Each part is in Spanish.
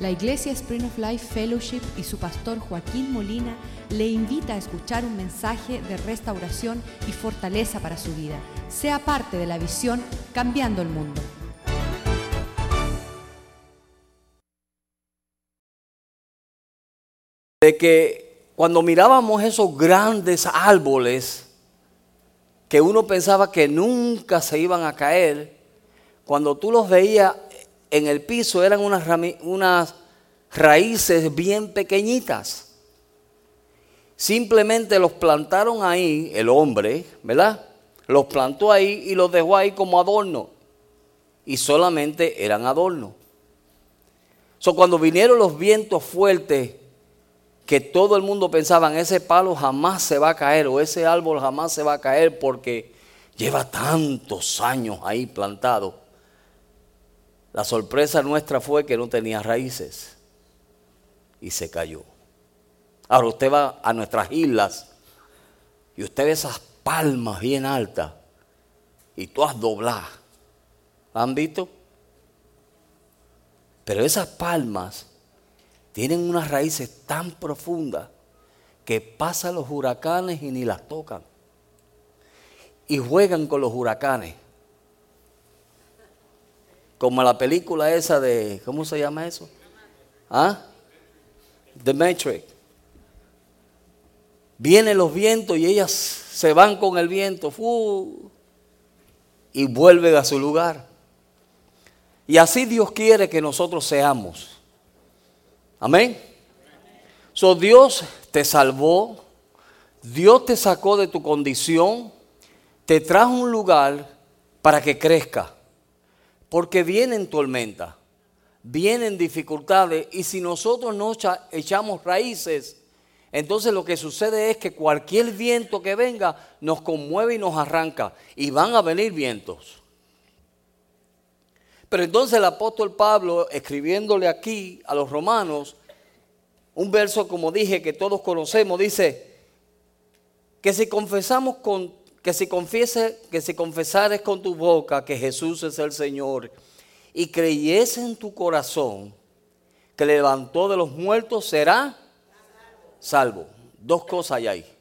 La Iglesia Spring of Life Fellowship y su pastor Joaquín Molina le invita a escuchar un mensaje de restauración y fortaleza para su vida. Sea parte de la visión Cambiando el Mundo. De que cuando mirábamos esos grandes árboles que uno pensaba que nunca se iban a caer, cuando tú los veías en el piso eran unas, raíces bien pequeñitas. Simplemente los plantaron ahí, el hombre, ¿verdad? Los plantó ahí y los dejó ahí como adorno. Y solamente eran adorno. So, cuando vinieron los vientos fuertes, que todo el mundo pensaba, ese palo jamás se va a caer o ese árbol jamás se va a caer porque lleva tantos años ahí plantado. La sorpresa nuestra fue que no tenía raíces y se cayó. Ahora usted va a nuestras islas y usted ve esas palmas bien altas y todas dobladas. ¿La han visto? Pero esas palmas tienen unas raíces tan profundas que pasan los huracanes y ni las tocan. Y juegan con los huracanes. Como la película esa de, ¿cómo se llama eso? ¿Ah? The Matrix. Vienen los vientos y ellas se van con el viento y vuelven a su lugar. Y así Dios quiere que nosotros seamos. Amén. So Dios te salvó, Dios te sacó de tu condición, te trajo un lugar para que crezca. Porque vienen tormentas, vienen dificultades y si nosotros no echamos raíces, entonces lo que sucede es que cualquier viento que venga nos conmueve y nos arranca y van a venir vientos. Pero entonces el apóstol Pablo, escribiéndole aquí a los romanos, un verso como dije que todos conocemos, dice que si confesamos con que si confiese, que si confesares con tu boca que Jesús es el Señor y creyese en tu corazón que levantó de los muertos, será salvo. Dos cosas hay ahí.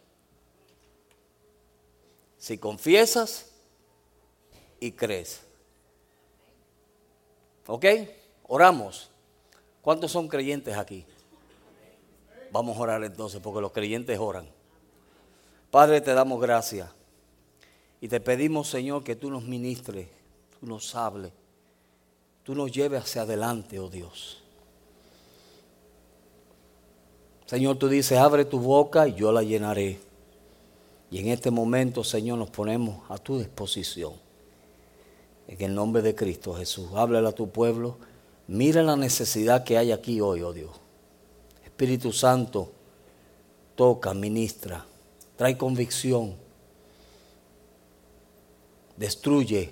Si confiesas y crees. ¿Ok? Oramos. ¿Cuántos son creyentes aquí? Vamos a orar entonces porque los creyentes oran. Padre, te damos gracias. Y te pedimos, Señor, que tú nos ministres, tú nos hables, tú nos lleves hacia adelante, oh Dios. Señor, tú dices, abre tu boca y yo la llenaré. Y en este momento, Señor, nos ponemos a tu disposición. En el nombre de Cristo Jesús, háblale a tu pueblo. Mira la necesidad que hay aquí hoy, oh Dios. Espíritu Santo, toca, ministra, trae convicción destruye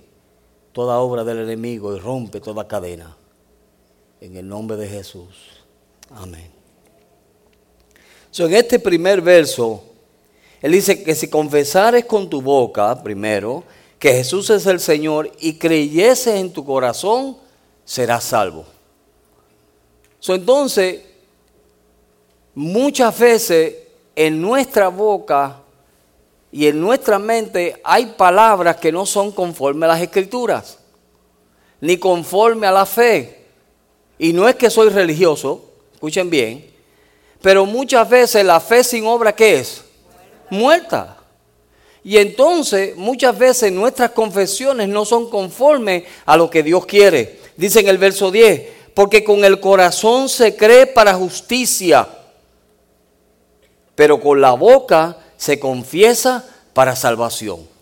toda obra del enemigo y rompe toda cadena. En el nombre de Jesús. Amén. en este primer verso, él dice que si confesares con tu boca, primero, que Jesús es el Señor y creyeses en tu corazón, serás salvo. entonces, muchas veces en nuestra boca y en nuestra mente hay palabras que no son conforme a las escrituras, ni conforme a la fe. Y no es que soy religioso, escuchen bien, pero muchas veces la fe sin obra, ¿qué es? Muerta. Y entonces muchas veces nuestras confesiones no son conformes a lo que Dios quiere. Dice en el verso 10, porque con el corazón se cree para justicia, pero con la boca se confiesa para salvación.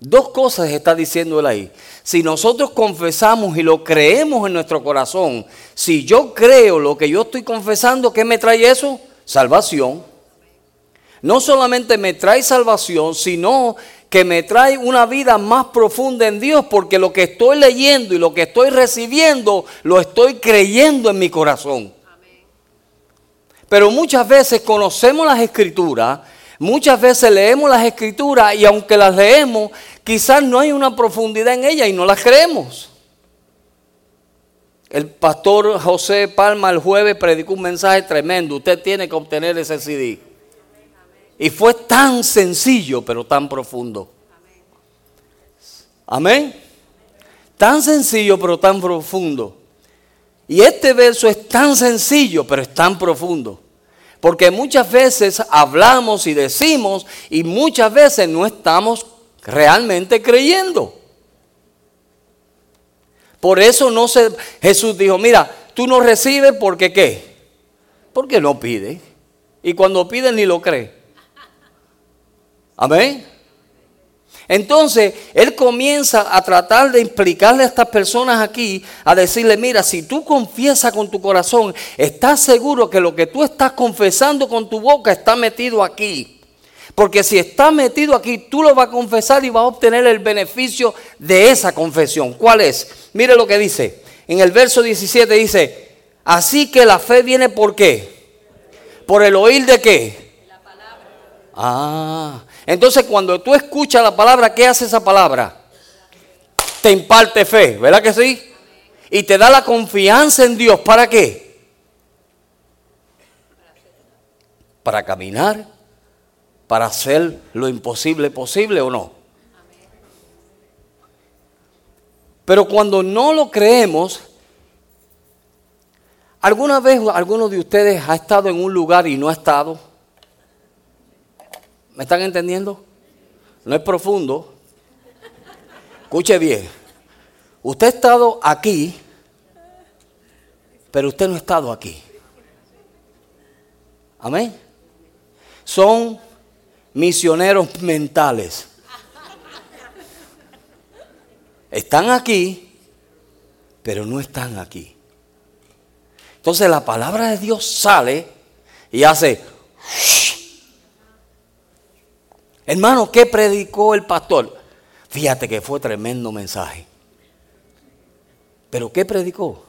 Dos cosas está diciendo él ahí. Si nosotros confesamos y lo creemos en nuestro corazón, si yo creo lo que yo estoy confesando, ¿qué me trae eso? Salvación. No solamente me trae salvación, sino que me trae una vida más profunda en Dios, porque lo que estoy leyendo y lo que estoy recibiendo, lo estoy creyendo en mi corazón. Pero muchas veces conocemos las escrituras, muchas veces leemos las escrituras y aunque las leemos, quizás no hay una profundidad en ellas y no las creemos. El pastor José Palma el jueves predicó un mensaje tremendo. Usted tiene que obtener ese CD. Y fue tan sencillo, pero tan profundo. Amén. Tan sencillo, pero tan profundo. Y este verso es tan sencillo, pero es tan profundo. Porque muchas veces hablamos y decimos y muchas veces no estamos realmente creyendo. Por eso no se Jesús dijo, mira, tú no recibes porque qué? Porque no pide. Y cuando pide ni lo cree. Amén. Entonces, él comienza a tratar de explicarle a estas personas aquí, a decirle, mira, si tú confiesas con tu corazón, estás seguro que lo que tú estás confesando con tu boca está metido aquí. Porque si está metido aquí, tú lo vas a confesar y vas a obtener el beneficio de esa confesión. ¿Cuál es? Mire lo que dice. En el verso 17 dice, así que la fe viene por qué? Por el oír de qué? La palabra. Ah, entonces cuando tú escuchas la palabra, ¿qué hace esa palabra? Te imparte fe, ¿verdad que sí? Y te da la confianza en Dios. ¿Para qué? Para caminar, para hacer lo imposible posible o no. Pero cuando no lo creemos, ¿alguna vez alguno de ustedes ha estado en un lugar y no ha estado? ¿Me están entendiendo? No es profundo. Escuche bien. Usted ha estado aquí, pero usted no ha estado aquí. Amén. Son misioneros mentales. Están aquí, pero no están aquí. Entonces la palabra de Dios sale y hace Hermano, ¿qué predicó el pastor? Fíjate que fue tremendo mensaje. ¿Pero qué predicó?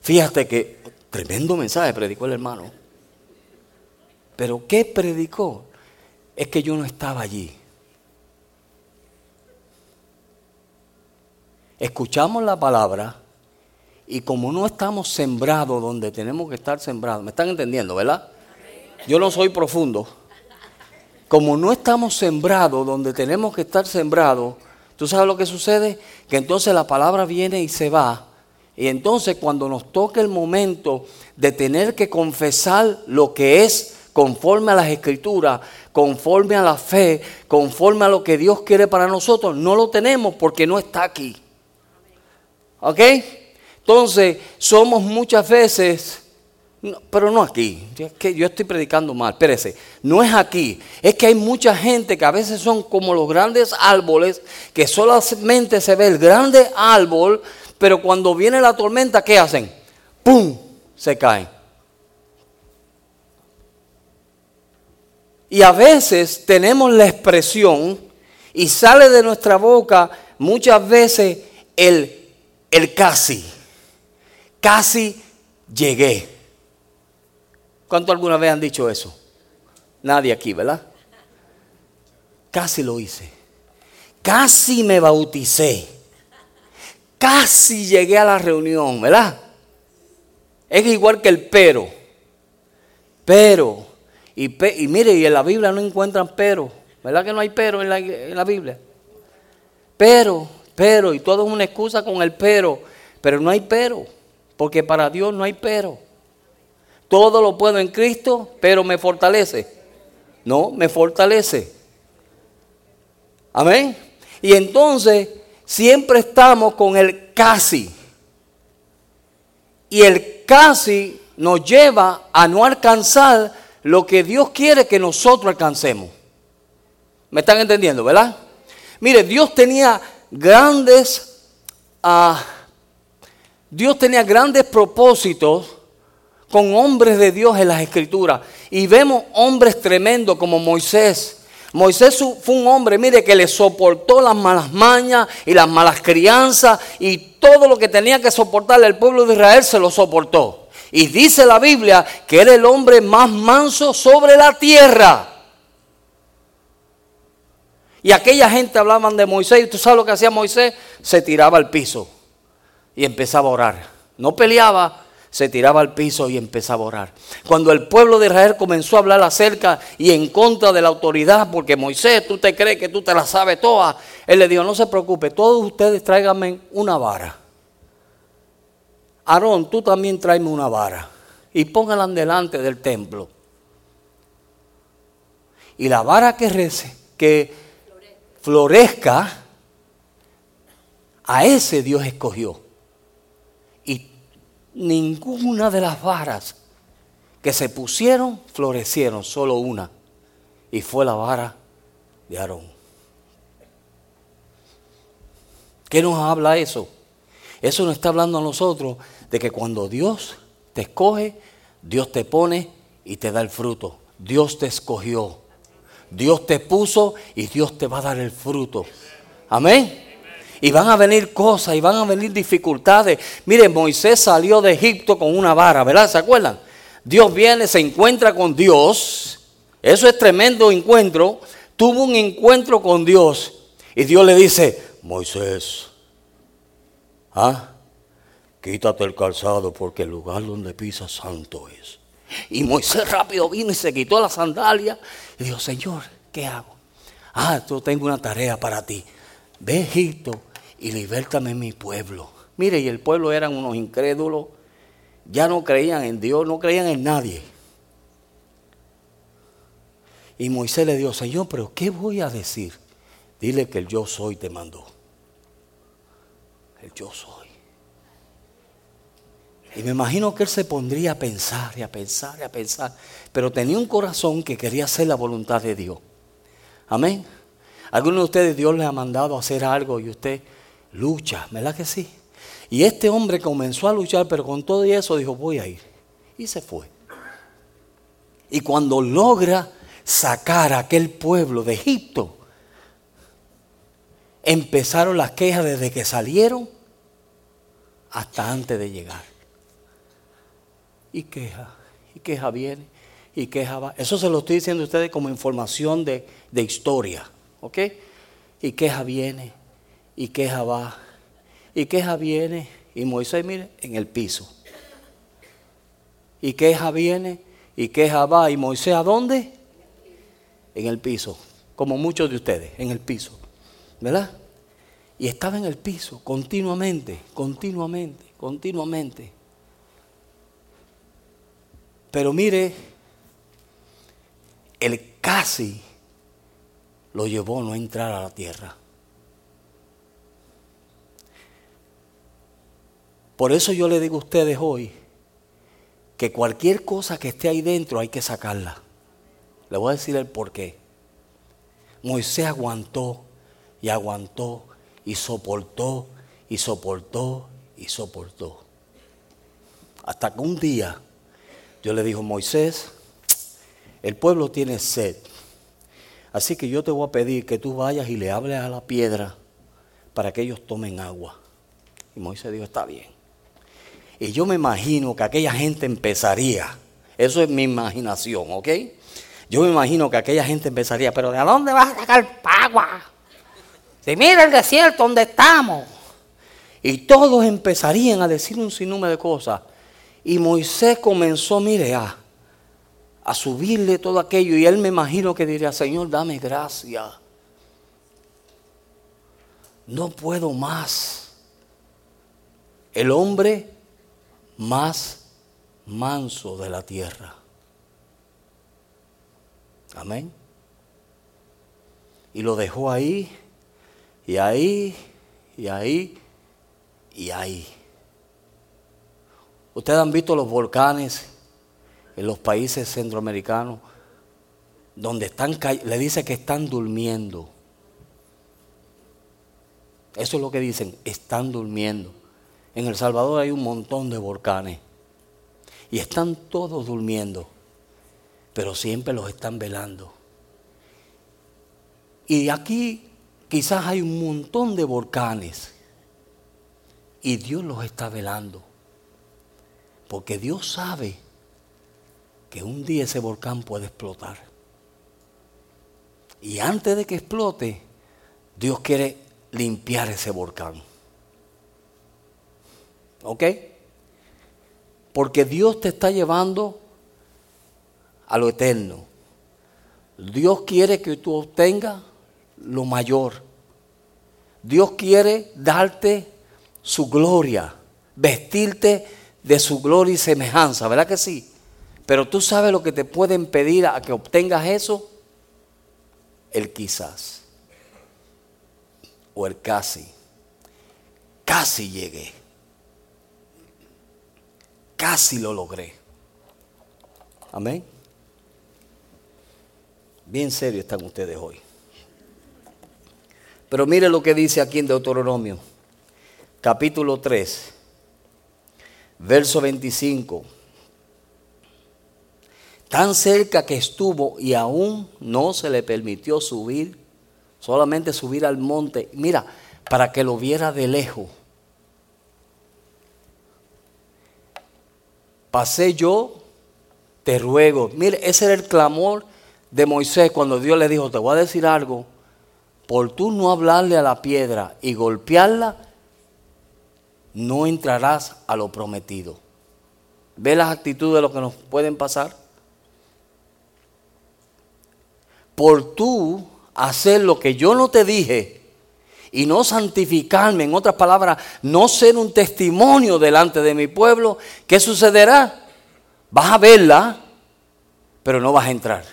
Fíjate que tremendo mensaje predicó el hermano. ¿Pero qué predicó? Es que yo no estaba allí. Escuchamos la palabra y como no estamos sembrados donde tenemos que estar sembrados, ¿me están entendiendo, verdad? Yo no soy profundo como no estamos sembrados donde tenemos que estar sembrados, ¿tú sabes lo que sucede? Que entonces la palabra viene y se va. Y entonces cuando nos toque el momento de tener que confesar lo que es conforme a las escrituras, conforme a la fe, conforme a lo que Dios quiere para nosotros, no lo tenemos porque no está aquí. ¿Ok? Entonces somos muchas veces pero no aquí, es que yo estoy predicando mal, espérese, no es aquí, es que hay mucha gente que a veces son como los grandes árboles, que solamente se ve el grande árbol, pero cuando viene la tormenta, ¿qué hacen? ¡Pum! Se caen. Y a veces tenemos la expresión y sale de nuestra boca muchas veces el, el casi, casi llegué. ¿Cuánto alguna vez han dicho eso? Nadie aquí, ¿verdad? Casi lo hice. Casi me bauticé. Casi llegué a la reunión, ¿verdad? Es igual que el pero. Pero. Y, y mire, y en la Biblia no encuentran pero. ¿Verdad que no hay pero en la, en la Biblia? Pero, pero, y todo es una excusa con el pero. Pero no hay pero. Porque para Dios no hay pero. Todo lo puedo en Cristo, pero me fortalece. No, me fortalece. Amén. Y entonces siempre estamos con el casi. Y el casi nos lleva a no alcanzar lo que Dios quiere que nosotros alcancemos. ¿Me están entendiendo, verdad? Mire, Dios tenía grandes, uh, Dios tenía grandes propósitos con hombres de Dios en las escrituras. Y vemos hombres tremendos como Moisés. Moisés fue un hombre, mire, que le soportó las malas mañas y las malas crianzas y todo lo que tenía que soportarle el pueblo de Israel se lo soportó. Y dice la Biblia que era el hombre más manso sobre la tierra. Y aquella gente hablaban de Moisés. ¿Y tú sabes lo que hacía Moisés? Se tiraba al piso y empezaba a orar. no peleaba, se tiraba al piso y empezaba a orar. Cuando el pueblo de Israel comenzó a hablar acerca y en contra de la autoridad, porque Moisés, tú te crees que tú te la sabes toda, él le dijo, no se preocupe, todos ustedes tráiganme una vara. Aarón, tú también tráeme una vara y póngala delante del templo. Y la vara que, rece, que florezca, a ese Dios escogió. Ninguna de las varas que se pusieron florecieron, solo una. Y fue la vara de Aarón. ¿Qué nos habla eso? Eso nos está hablando a nosotros de que cuando Dios te escoge, Dios te pone y te da el fruto. Dios te escogió. Dios te puso y Dios te va a dar el fruto. Amén. Y van a venir cosas y van a venir dificultades. Miren, Moisés salió de Egipto con una vara, ¿verdad? ¿Se acuerdan? Dios viene, se encuentra con Dios. Eso es tremendo encuentro. Tuvo un encuentro con Dios. Y Dios le dice, Moisés, ¿ah? quítate el calzado porque el lugar donde pisas santo es. Y Moisés rápido vino y se quitó la sandalia y dijo, Señor, ¿qué hago? Ah, yo tengo una tarea para ti. Ve Egipto y libértame mi pueblo. Mire, y el pueblo eran unos incrédulos, ya no creían en Dios, no creían en nadie. Y Moisés le dijo, Señor, pero ¿qué voy a decir? Dile que el yo soy te mandó. El yo soy. Y me imagino que él se pondría a pensar y a pensar y a pensar. Pero tenía un corazón que quería hacer la voluntad de Dios. Amén. Algunos de ustedes Dios les ha mandado a hacer algo y usted lucha, ¿verdad que sí? Y este hombre comenzó a luchar, pero con todo eso dijo, voy a ir. Y se fue. Y cuando logra sacar a aquel pueblo de Egipto, empezaron las quejas desde que salieron hasta antes de llegar y queja, y queja viene, y queja va. Eso se lo estoy diciendo a ustedes como información de, de historia, ¿ok? Y queja viene, y queja va, y queja viene, y Moisés, mire, en el piso. Y queja viene, y queja va, y Moisés, ¿a dónde? En el piso, como muchos de ustedes, en el piso, ¿verdad? Y estaba en el piso continuamente, continuamente, continuamente. Pero mire, el casi lo llevó a no entrar a la tierra. Por eso yo le digo a ustedes hoy que cualquier cosa que esté ahí dentro hay que sacarla. Le voy a decir el por qué. Moisés aguantó y aguantó y soportó y soportó y soportó. Hasta que un día Dios le dijo, Moisés, el pueblo tiene sed. Así que yo te voy a pedir que tú vayas y le hables a la piedra para que ellos tomen agua. Y Moisés dijo, está bien. Y yo me imagino que aquella gente empezaría, eso es mi imaginación, ¿ok? Yo me imagino que aquella gente empezaría, pero ¿de dónde vas a sacar agua? Si mira el desierto donde estamos. Y todos empezarían a decir un sinnúmero de cosas. Y Moisés comenzó, mire, a, a subirle todo aquello. Y él me imagino que diría, Señor, dame gracia. No puedo más. El hombre más manso de la tierra. Amén. Y lo dejó ahí, y ahí, y ahí, y ahí. Ustedes han visto los volcanes en los países centroamericanos donde están, le dice que están durmiendo. Eso es lo que dicen, están durmiendo. En El Salvador hay un montón de volcanes y están todos durmiendo, pero siempre los están velando. Y aquí quizás hay un montón de volcanes y Dios los está velando. Porque Dios sabe que un día ese volcán puede explotar. Y antes de que explote, Dios quiere limpiar ese volcán. ¿Ok? Porque Dios te está llevando a lo eterno. Dios quiere que tú obtengas lo mayor. Dios quiere darte su gloria, vestirte de su gloria y semejanza, ¿verdad que sí? Pero tú sabes lo que te puede impedir a que obtengas eso, el quizás o el casi. Casi llegué. Casi lo logré. Amén. Bien serio están ustedes hoy. Pero mire lo que dice aquí en Deuteronomio, capítulo 3, verso 25. Tan cerca que estuvo y aún no se le permitió subir, solamente subir al monte. Mira, para que lo viera de lejos. Pasé yo, te ruego. Mire, ese era el clamor de Moisés cuando Dios le dijo, te voy a decir algo, por tú no hablarle a la piedra y golpearla, no entrarás a lo prometido. ¿Ve las actitudes de lo que nos pueden pasar? Por tú hacer lo que yo no te dije y no santificarme, en otras palabras, no ser un testimonio delante de mi pueblo, ¿qué sucederá? Vas a verla, pero no vas a entrar.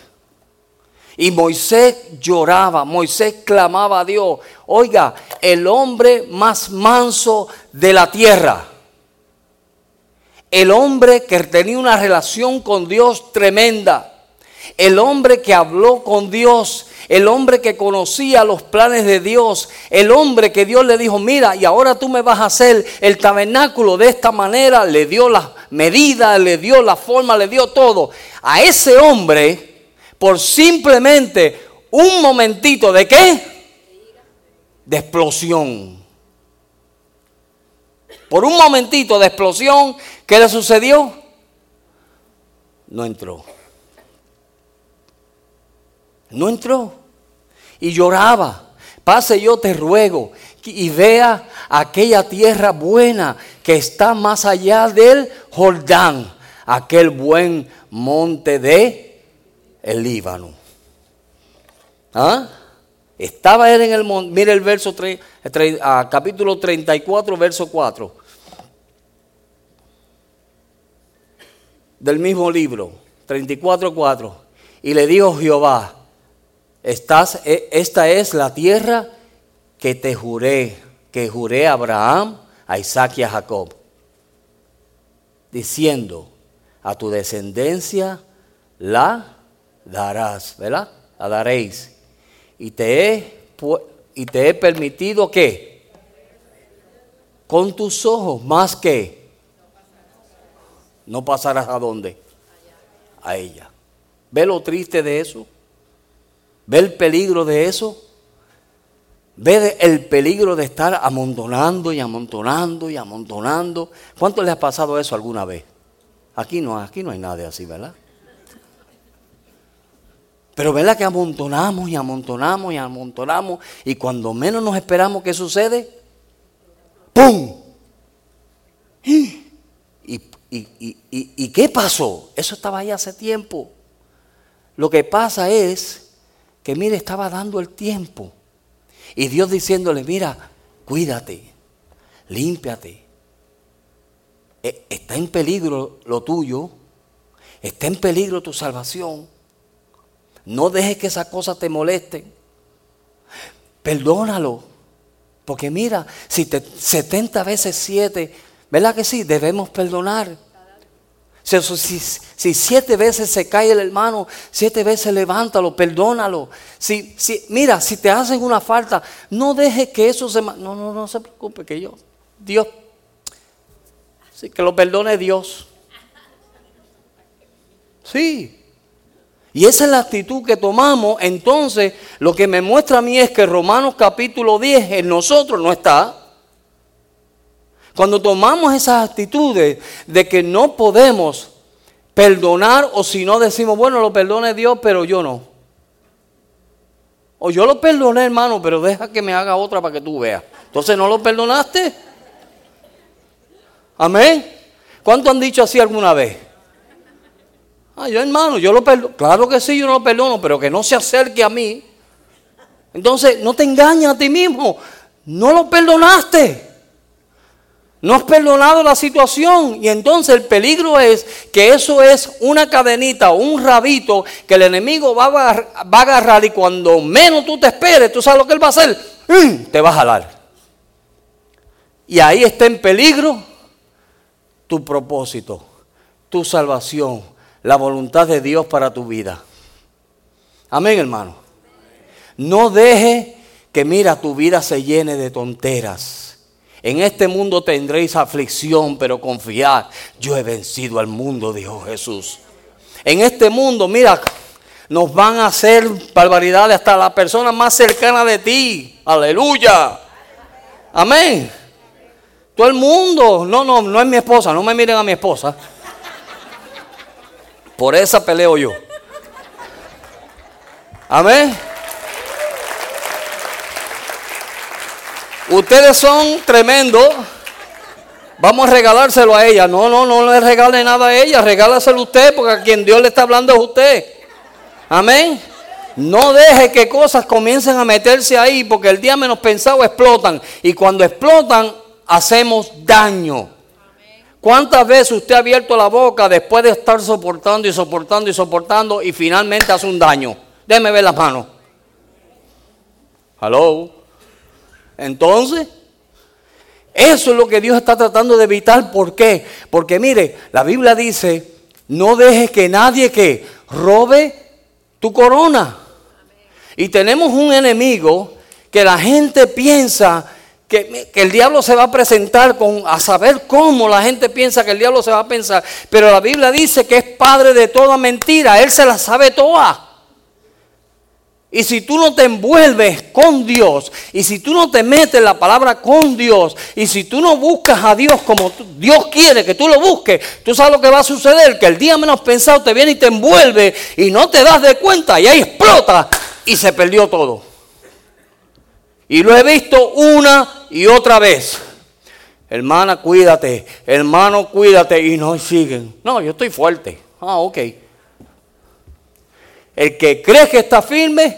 Y Moisés lloraba, Moisés clamaba a Dios. Oiga, el hombre más manso de la tierra. El hombre que tenía una relación con Dios tremenda. El hombre que habló con Dios. El hombre que conocía los planes de Dios. El hombre que Dios le dijo, mira, y ahora tú me vas a hacer el tabernáculo de esta manera. Le dio la medida, le dio la forma, le dio todo. A ese hombre por simplemente un momentito de qué? De explosión. Por un momentito de explosión, ¿qué le sucedió? No entró. No entró. Y lloraba. Pase yo te ruego y vea aquella tierra buena que está más allá del Jordán, aquel buen monte de el Líbano. ¿Ah? Estaba él en el monte. Mire el verso 3, ah, capítulo 34, verso 4. Del mismo libro, 34, 4. Y le dijo Jehová, Estás, e, esta es la tierra que te juré, que juré a Abraham, a Isaac y a Jacob, diciendo, a tu descendencia la darás, ¿verdad? La daréis. Y te he, y te he permitido que con tus ojos, más que no pasarás a dónde? A ella. ¿Ve lo triste de eso? ¿Ve el peligro de eso? ¿Ve el peligro de estar amontonando y amontonando y amontonando? ¿Cuánto le ha pasado eso alguna vez? Aquí no, aquí no hay nada así, ¿verdad? Pero ¿verdad que amontonamos y amontonamos y amontonamos y cuando menos nos esperamos, ¿qué sucede? ¡Pum! ¿Y, y, qué pasó? Eso estaba ahí hace tiempo. Lo que pasa es que, mire, estaba dando el tiempo. Y Dios diciéndole, mira, cuídate, límpiate. E, está en peligro lo tuyo, está en peligro tu salvación. No dejes que esas cosas te molesten. Perdónalo. Porque mira, si te 70 veces 7, ¿verdad que sí? Debemos perdonar. Si, si, siete veces se cae el hermano, siete veces levántalo, perdónalo. Si, si, mira, si te hacen una falta, no dejes que eso se... No, no, no se preocupe, que yo, Dios, que lo perdone Dios. Sí, y esa es la actitud que tomamos. Entonces, lo que me muestra a mí es que Romanos capítulo 10 en nosotros no está. Cuando tomamos esas actitudes de que no podemos perdonar o si no decimos, bueno, lo perdone Dios, pero yo no. O yo lo perdoné, hermano, pero deja que me haga otra para que tú veas. Entonces, ¿no lo perdonaste? Amén. ¿Cuánto han dicho así alguna vez? Ah, yo hermano, yo lo perdono. Claro que sí, yo no lo perdono, pero que no se acerque a mí. Entonces, no te engañes a ti mismo. No lo perdonaste. No has perdonado la situación. Y entonces el peligro es que eso es una cadenita un rabito que el enemigo va a, agarrar y cuando menos tú te esperes, tú sabes lo que él va a hacer. Te va a jalar. Y ahí está en peligro tu propósito, tu salvación, la voluntad de Dios para tu vida. Amén, hermano. No deje que mira tu vida se llene de tonteras. En este mundo tendréis aflicción, pero confiad, yo he vencido al mundo, dijo Jesús. En este mundo, mira, nos van a hacer barbaridades hasta la persona más cercana de ti. Aleluya. Amén. Todo el mundo, no, no, no es mi esposa, no me miren a mi esposa. Por esa peleo yo. Amén. Ustedes son tremendos. Vamos a regalárselo a ella. No, no, no le regale nada a ella. Regálaselo usted porque a quien Dios le está hablando es usted. Amén. No deje que cosas comiencen a meterse ahí porque el día menos pensado explotan. Y cuando explotan, hacemos daño. ¿Cuántas veces usted ha abierto la boca después de estar soportando y soportando y soportando y finalmente hace un daño? Déjeme ver las manos. Hello. Entonces, eso es lo que Dios está tratando de evitar. ¿Por qué? Porque mire, la Biblia dice, no dejes que nadie que robe tu corona. Y tenemos un enemigo que la gente piensa que, el diablo se va a presentar con a saber cómo la gente piensa que el diablo se va a pensar. Pero la Biblia dice que es padre de toda mentira. Él se la sabe toda. Y si tú no te envuelves con Dios, y si tú no te metes la palabra con Dios, y si tú no buscas a Dios como Dios quiere que tú lo busques, tú sabes lo que va a suceder, que el día menos pensado te viene y te envuelve y no te das de cuenta y ahí explota y se perdió todo. Y lo he visto una y otra vez. Hermana, cuídate. Hermano, cuídate. Y no siguen. No, yo estoy fuerte. Ah, ok. El que cree que está firme,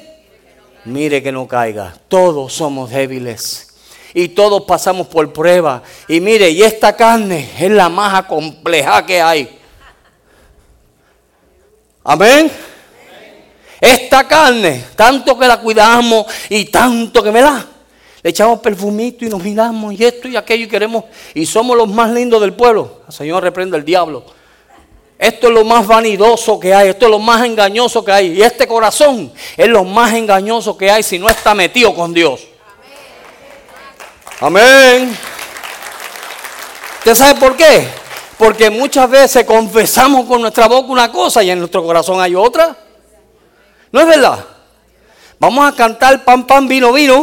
mire que no caiga. Todos somos débiles. Y todos pasamos por prueba. Y mire, y esta carne es la más compleja que hay. Amén. Esta carne, tanto que la cuidamos y tanto que me da. Le echamos perfumito y nos miramos y esto y aquello y queremos. Y somos los más lindos del pueblo. El Señor reprende el diablo. Esto es lo más vanidoso que hay, esto es lo más engañoso que hay. Y este corazón es lo más engañoso que hay si no está metido con Dios. Amén. ¿Usted sabe por qué? Porque muchas veces confesamos con nuestra boca una cosa y en nuestro corazón hay otra. ¿No es verdad? Vamos a cantar pan, pan, vino, vino.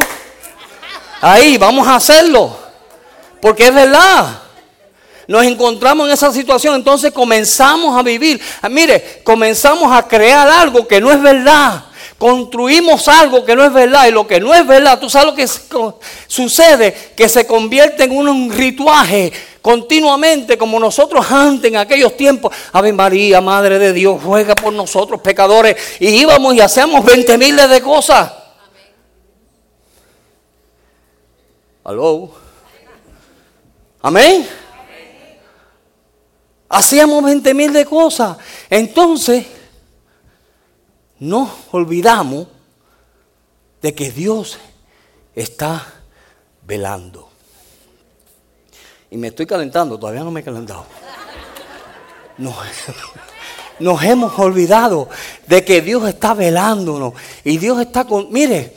Ahí, vamos a hacerlo. Porque es verdad. Nos encontramos en esa situación, entonces comenzamos a vivir. Ah, mire, comenzamos a crear algo que no es verdad. Construimos algo que no es verdad. Y lo que no es verdad, tú sabes lo que sucede, que se convierte en un rituaje continuamente como nosotros antes en aquellos tiempos. Ave María, Madre de Dios, juega por nosotros pecadores. Y íbamos y hacíamos 20 miles de cosas. ¿Aló? Amén. Hacíamos 20 mil de cosas. Entonces, nos olvidamos de que Dios está velando. Y me estoy calentando, todavía no me he calentado. Nos, hemos olvidado de que Dios está velándonos. Y Dios está con... Mire,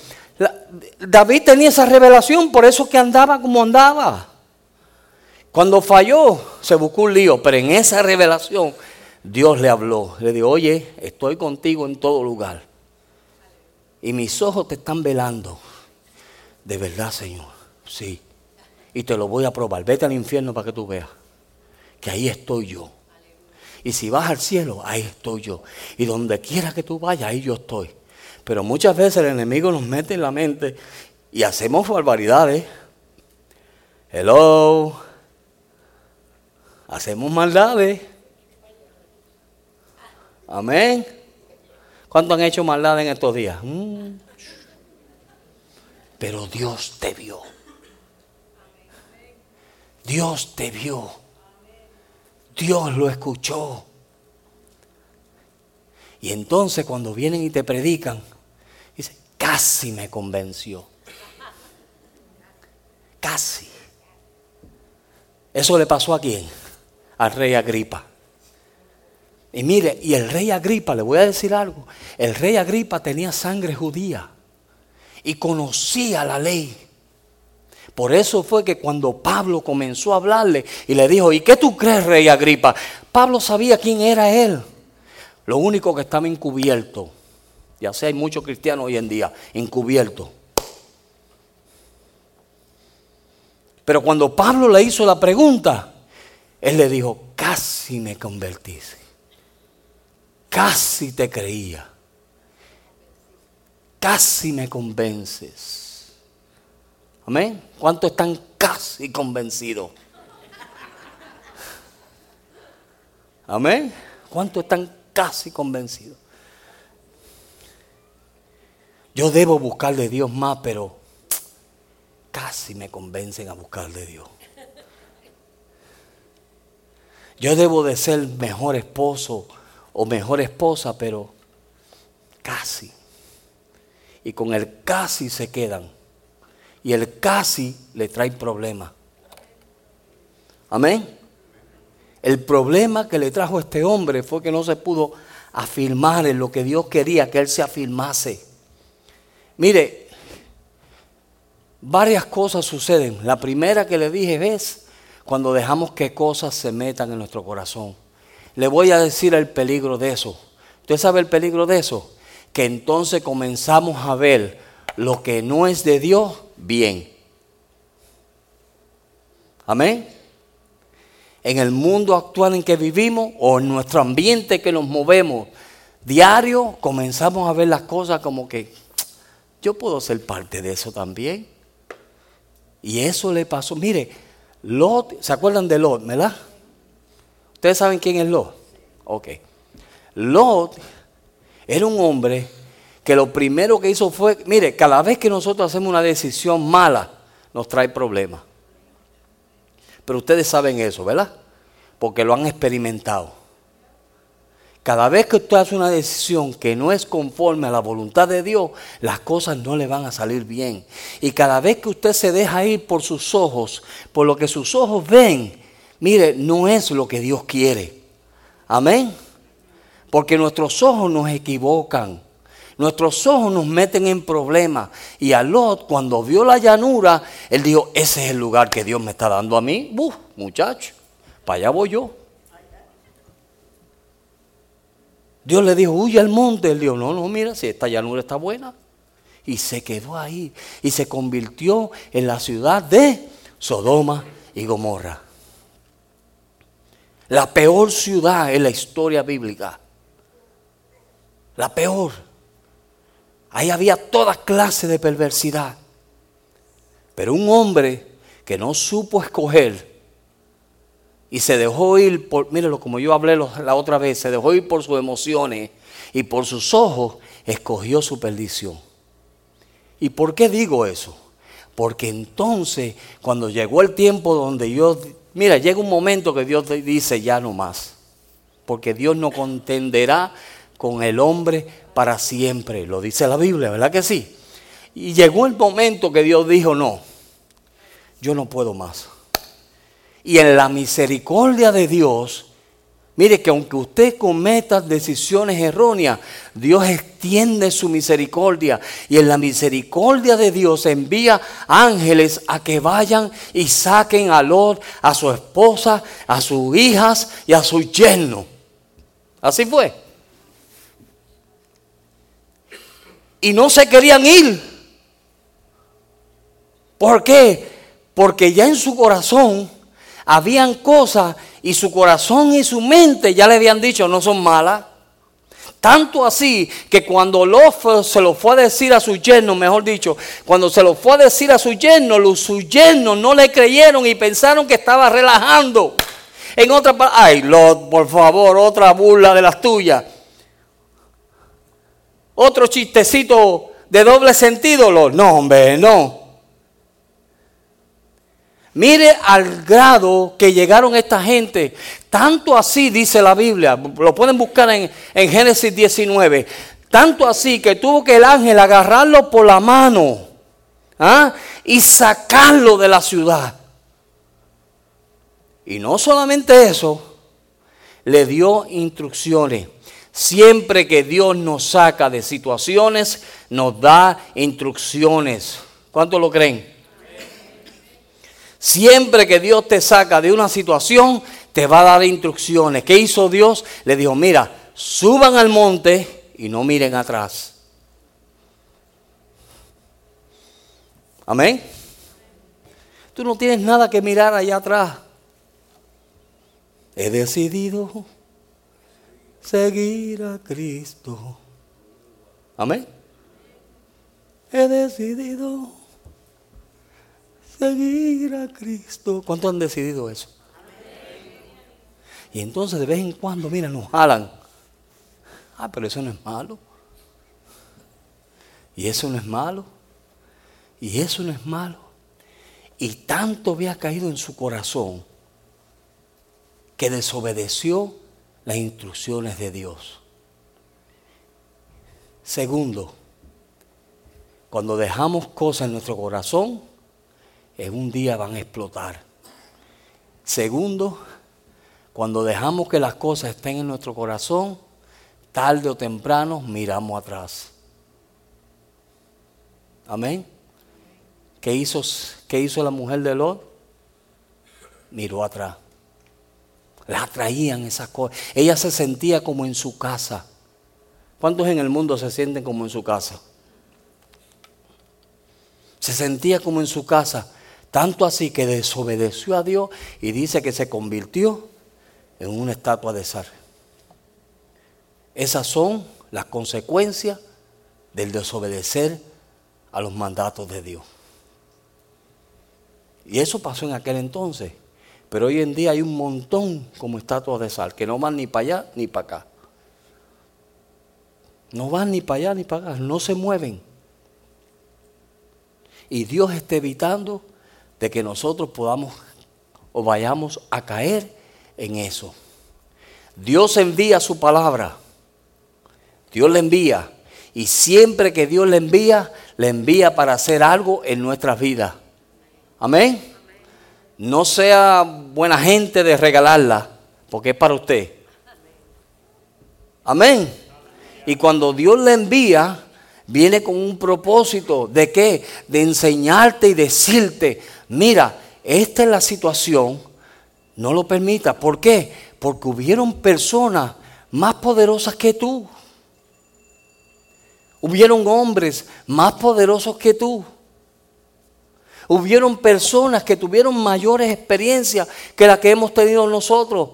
David tenía esa revelación, por eso que andaba como andaba. Cuando falló, se buscó un lío, pero en esa revelación Dios le habló. Le dijo, oye, estoy contigo en todo lugar. Y mis ojos te están velando. De verdad, Señor. Sí y te lo voy a probar. Vete al infierno para que tú veas que ahí estoy yo. Y si vas al cielo, ahí estoy yo. Y donde quiera que tú vayas, ahí yo estoy. Pero muchas veces el enemigo nos mete en la mente y hacemos barbaridades. Hello. Hacemos maldades. Amén. ¿Cuánto han hecho maldades en estos días? Mm. Pero Dios te vio. Dios te vio. Dios lo escuchó. Y entonces cuando vienen y te predican, dice, casi me convenció. Casi. Eso le pasó a quién? Al rey Agripa. Y mire, y el rey Agripa, le voy a decir algo, el rey Agripa tenía sangre judía y conocía la ley. Por eso fue que cuando Pablo comenzó a hablarle y le dijo, ¿y qué tú crees, rey Agripa? Pablo sabía quién era él. Lo único que estaba encubierto, ya sé, hay muchos cristianos hoy en día, encubierto. Pero cuando Pablo le hizo la pregunta, él le dijo, casi me convertiste. Casi te creía. Casi me convences. Amén. ¿Cuántos están casi convencidos? Amén. ¿Cuántos están casi convencidos? Yo debo buscar de Dios más, pero casi me convencen a buscar de Dios. Yo debo de ser mejor esposo o mejor esposa, pero casi. Y con el casi se quedan. Y el casi le trae problemas. Amén. El problema que le trajo este hombre fue que no se pudo afirmar en lo que Dios quería que él se afirmase. Mire, varias cosas suceden. La primera que le dije es cuando dejamos que cosas se metan en nuestro corazón. Le voy a decir el peligro de eso. ¿Usted sabe el peligro de eso? Que entonces comenzamos a ver lo que no es de Dios bien. Amén. En el mundo actual en que vivimos o en nuestro ambiente que nos movemos diario, comenzamos a ver las cosas como que yo puedo ser parte de eso también. Y eso le pasó. Mire, Lot, ¿se acuerdan de Lot, verdad? ¿Ustedes saben quién es Lot? Ok. Lot era un hombre que lo primero que hizo fue, mire, cada vez que nosotros hacemos una decisión mala, nos trae problemas. Pero ustedes saben eso, ¿verdad? Porque lo han experimentado. Cada vez que usted hace una decisión que no es conforme a la voluntad de Dios, las cosas no le van a salir bien. Y cada vez que usted se deja ir por sus ojos, por lo que sus ojos ven, mire, no es lo que Dios quiere. Amén. Porque nuestros ojos nos equivocan. Nuestros ojos nos meten en problemas. Y a Lot, cuando vio la llanura, él dijo, ese es el lugar que Dios me está dando a mí. Buf, muchacho, para allá voy yo. Dios le dijo, huye al monte. Él dijo, no, no, mira, si esta llanura está buena. Y se quedó ahí. Y se convirtió en la ciudad de Sodoma y Gomorra. La peor ciudad en la historia bíblica. La peor. Ahí había toda clase de perversidad. Pero un hombre que no supo escoger y se dejó ir por, mírelo como yo hablé la otra vez, se dejó ir por sus emociones y por sus ojos escogió su perdición. ¿Y por qué digo eso? Porque entonces cuando llegó el tiempo donde Dios, mira, llega un momento que Dios dice ya no más, porque Dios no contenderá con el hombre para siempre, lo dice la Biblia, ¿verdad que sí? Y llegó el momento que Dios dijo, no, yo no puedo más. Y en la misericordia de Dios, mire que aunque usted cometa decisiones erróneas, Dios extiende su misericordia. Y en la misericordia de Dios envía ángeles a que vayan y saquen a Lot, a su esposa, a sus hijas y a su yerno. Así fue. Y no se querían ir. ¿Por qué? Porque ya en su corazón habían cosas y su corazón y su mente ya le habían dicho no son malas. Tanto así que cuando Lot se lo fue a decir a su yerno, mejor dicho, cuando se lo fue a decir a su yerno, los, sus yernos no le creyeron y pensaron que estaba relajando. En otra palabra, ay, Lot, por favor, otra burla de las tuyas. Otro chistecito de doble sentido, Lot. No, hombre, no. Mire al grado que llegaron esta gente. Tanto así dice la Biblia. Lo pueden buscar en, en Génesis 19. Tanto así que tuvo que el ángel agarrarlo por la mano ¿ah? y sacarlo de la ciudad. Y no solamente eso, le dio instrucciones. Siempre que Dios nos saca de situaciones, nos da instrucciones. ¿Cuántos lo creen? Siempre que Dios te saca de una situación, te va a dar instrucciones. ¿Qué hizo Dios? Le dijo, mira, suban al monte y no miren atrás. Amén. Tú no tienes nada que mirar allá atrás. He decidido seguir a Cristo. Amén. He decidido seguir a Cristo. ¿Cuántos han decidido eso? Y entonces de vez en cuando, mira, nos jalan. Ah, pero eso no es malo. Y eso no es malo. Y eso no es malo. Y tanto había caído en su corazón que desobedeció las instrucciones de Dios. Segundo, cuando dejamos cosas en nuestro corazón, en un día van a explotar. Segundo, cuando dejamos que las cosas estén en nuestro corazón, tarde o temprano miramos atrás. Amén. ¿Qué hizo, qué hizo la mujer de Lot? Miró atrás. La atraían esas cosas. Ella se sentía como en su casa. ¿Cuántos en el mundo se sienten como en su casa? Se sentía como en su casa. Tanto así que desobedeció a Dios y dice que se convirtió en una estatua de sal. Esas son las consecuencias del desobedecer a los mandatos de Dios. Y eso pasó en aquel entonces. Pero hoy en día hay un montón como estatuas de sal que no van ni para allá ni para acá. No van ni para allá ni para acá, no se mueven. Y Dios está evitando de que nosotros podamos o vayamos a caer en eso. Dios envía su palabra. Dios le envía. Y siempre que Dios le envía, le envía para hacer algo en nuestras vidas. Amén. No sea buena gente de regalarla, porque es para usted. Amén. Y cuando Dios le envía, viene con un propósito de qué? De enseñarte y decirte, mira, esta es la situación, no lo permita. ¿Por qué? Porque hubieron personas más poderosas que tú. Hubieron hombres más poderosos que tú. Hubieron personas que tuvieron mayores experiencias que las que hemos tenido nosotros.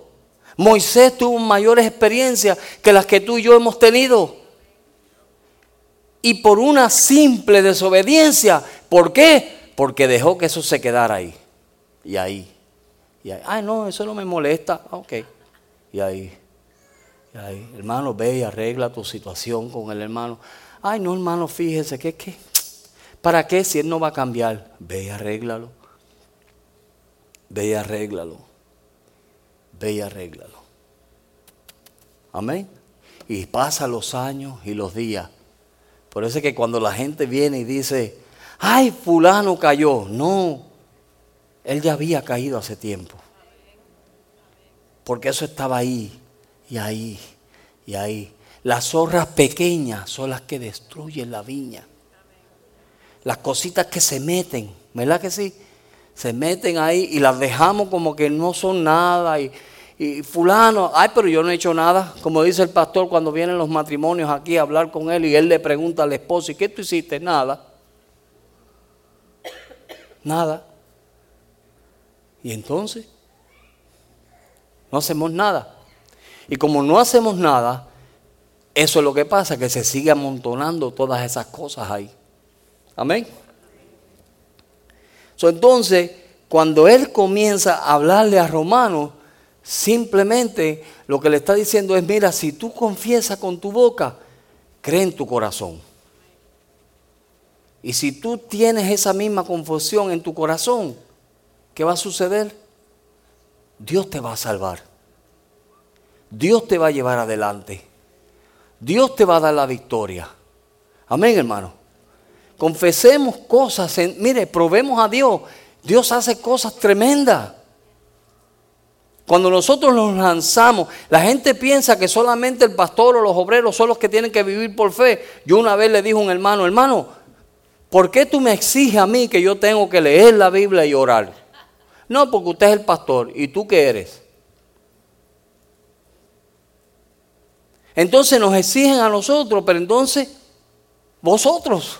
Moisés tuvo mayores experiencias que las que tú y yo hemos tenido. Y por una simple desobediencia, ¿por qué? Porque dejó que eso se quedara ahí. Y ahí. Y ahí. Ay, no, eso no me molesta. Ah, ok. Y ahí. Y ahí. Hermano, ve y arregla tu situación con el hermano. Ay, no, hermano, fíjese que qué. ¿Para qué si él no va a cambiar? Ve y arréglalo. Ve y arréglalo. Ve y arréglalo. Amén. Y pasa los años y los días. Por eso es que cuando la gente viene y dice, ay, fulano cayó. No, él ya había caído hace tiempo. Porque eso estaba ahí y ahí y ahí. Las zorras pequeñas son las que destruyen la viña. Las cositas que se meten, ¿verdad que sí? Se meten ahí y las dejamos como que no son nada. Y, y fulano, ay, pero yo no he hecho nada. Como dice el pastor cuando vienen los matrimonios aquí a hablar con él y él le pregunta al esposo, ¿y qué tú hiciste? Nada. Nada. Y entonces, no hacemos nada. Y como no hacemos nada, eso es lo que pasa, que se sigue amontonando todas esas cosas ahí. Amén. entonces, cuando él comienza a hablarle a Romanos, Simplemente lo que le está diciendo es, mira, si tú confiesas con tu boca, cree en tu corazón. Y si tú tienes esa misma confusión en tu corazón, ¿qué va a suceder? Dios te va a salvar. Dios te va a llevar adelante. Dios te va a dar la victoria. Amén, hermano. Confesemos cosas, mire, probemos a Dios. Dios hace cosas tremendas. Cuando nosotros nos lanzamos, la gente piensa que solamente el pastor o los obreros son los que tienen que vivir por fe. Yo una vez le dije a un hermano, hermano, ¿por qué tú me exiges a mí que yo tengo que leer la Biblia y orar? No, porque usted es el pastor. ¿Y tú qué eres? Entonces nos exigen a nosotros, pero entonces vosotros,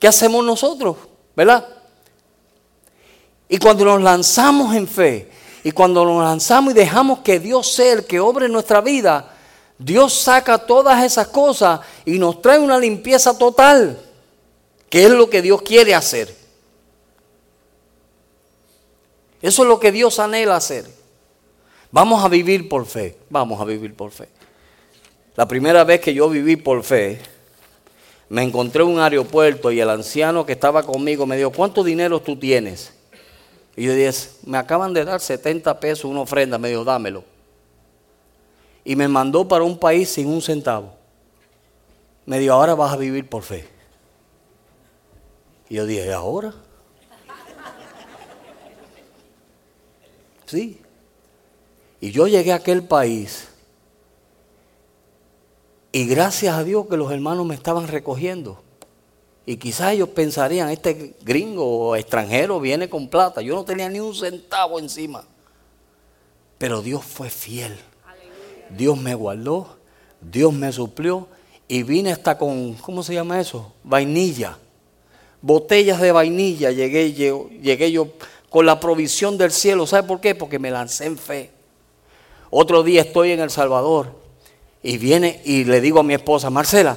¿qué hacemos nosotros? ¿Verdad? Y cuando nos lanzamos en fe, y cuando nos lanzamos y dejamos que Dios sea el que obre nuestra vida, Dios saca todas esas cosas y nos trae una limpieza total, que es lo que Dios quiere hacer. Eso es lo que Dios anhela hacer. Vamos a vivir por fe, vamos a vivir por fe. La primera vez que yo viví por fe, me encontré en un aeropuerto y el anciano que estaba conmigo me dijo, ¿cuánto dinero tú tienes? Y yo dije, me acaban de dar 70 pesos una ofrenda, me dijo, dámelo. Y me mandó para un país sin un centavo. Me dijo, ahora vas a vivir por fe. Y yo dije, ¿y ahora? Sí. Y yo llegué a aquel país y gracias a Dios que los hermanos me estaban recogiendo. Y quizás ellos pensarían, este gringo o extranjero viene con plata. Yo no tenía ni un centavo encima. Pero Dios fue fiel. Dios me guardó, Dios me suplió y vine hasta con, ¿cómo se llama eso? Vainilla. Botellas de vainilla llegué, llegué yo con la provisión del cielo. ¿Sabe por qué? Porque me lancé en fe. Otro día estoy en El Salvador y viene y le digo a mi esposa, Marcela,